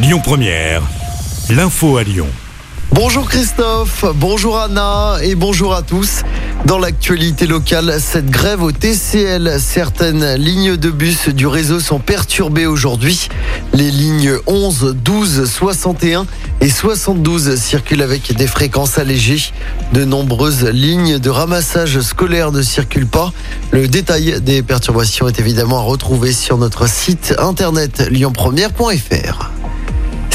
Lyon Première, l'info à Lyon. Bonjour Christophe, bonjour Anna et bonjour à tous. Dans l'actualité locale, cette grève au TCL, certaines lignes de bus du réseau sont perturbées aujourd'hui. Les lignes 11, 12, 61 et 72 circulent avec des fréquences allégées. De nombreuses lignes de ramassage scolaire ne circulent pas. Le détail des perturbations est évidemment à retrouver sur notre site internet lyonpremière.fr.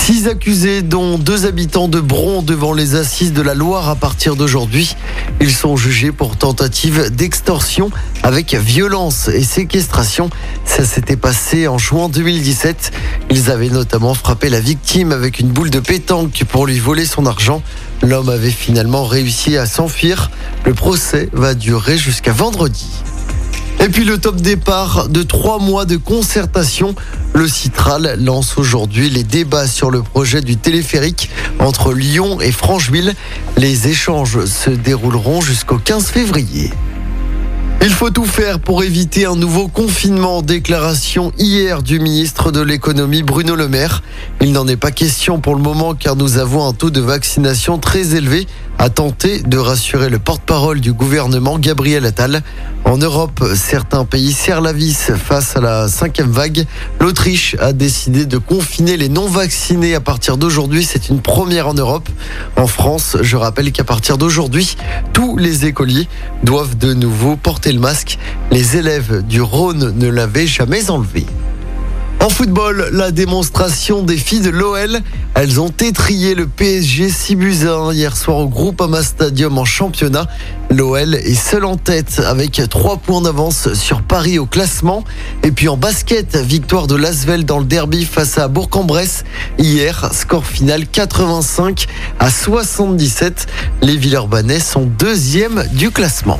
Six accusés, dont deux habitants de Bron devant les assises de la Loire à partir d'aujourd'hui. Ils sont jugés pour tentative d'extorsion avec violence et séquestration. Ça s'était passé en juin 2017. Ils avaient notamment frappé la victime avec une boule de pétanque pour lui voler son argent. L'homme avait finalement réussi à s'enfuir. Le procès va durer jusqu'à vendredi. Et puis le top départ de trois mois de concertation. Le Citral lance aujourd'hui les débats sur le projet du téléphérique entre Lyon et Francheville. Les échanges se dérouleront jusqu'au 15 février. Il faut tout faire pour éviter un nouveau confinement. Déclaration hier du ministre de l'économie Bruno Le Maire. Il n'en est pas question pour le moment car nous avons un taux de vaccination très élevé a tenté de rassurer le porte-parole du gouvernement Gabriel Attal. En Europe, certains pays serrent la vis face à la cinquième vague. L'Autriche a décidé de confiner les non-vaccinés à partir d'aujourd'hui. C'est une première en Europe. En France, je rappelle qu'à partir d'aujourd'hui, tous les écoliers doivent de nouveau porter le masque. Les élèves du Rhône ne l'avaient jamais enlevé. En football, la démonstration des filles de l'OL. Elles ont étrié le PSG 6 buts 1 hier soir au Groupama Stadium en championnat. L'OL est seul en tête avec 3 points d'avance sur Paris au classement. Et puis en basket, victoire de Lasvel dans le derby face à Bourg-en-Bresse. Hier, score final 85 à 77. Les Villeurbanais sont deuxième du classement.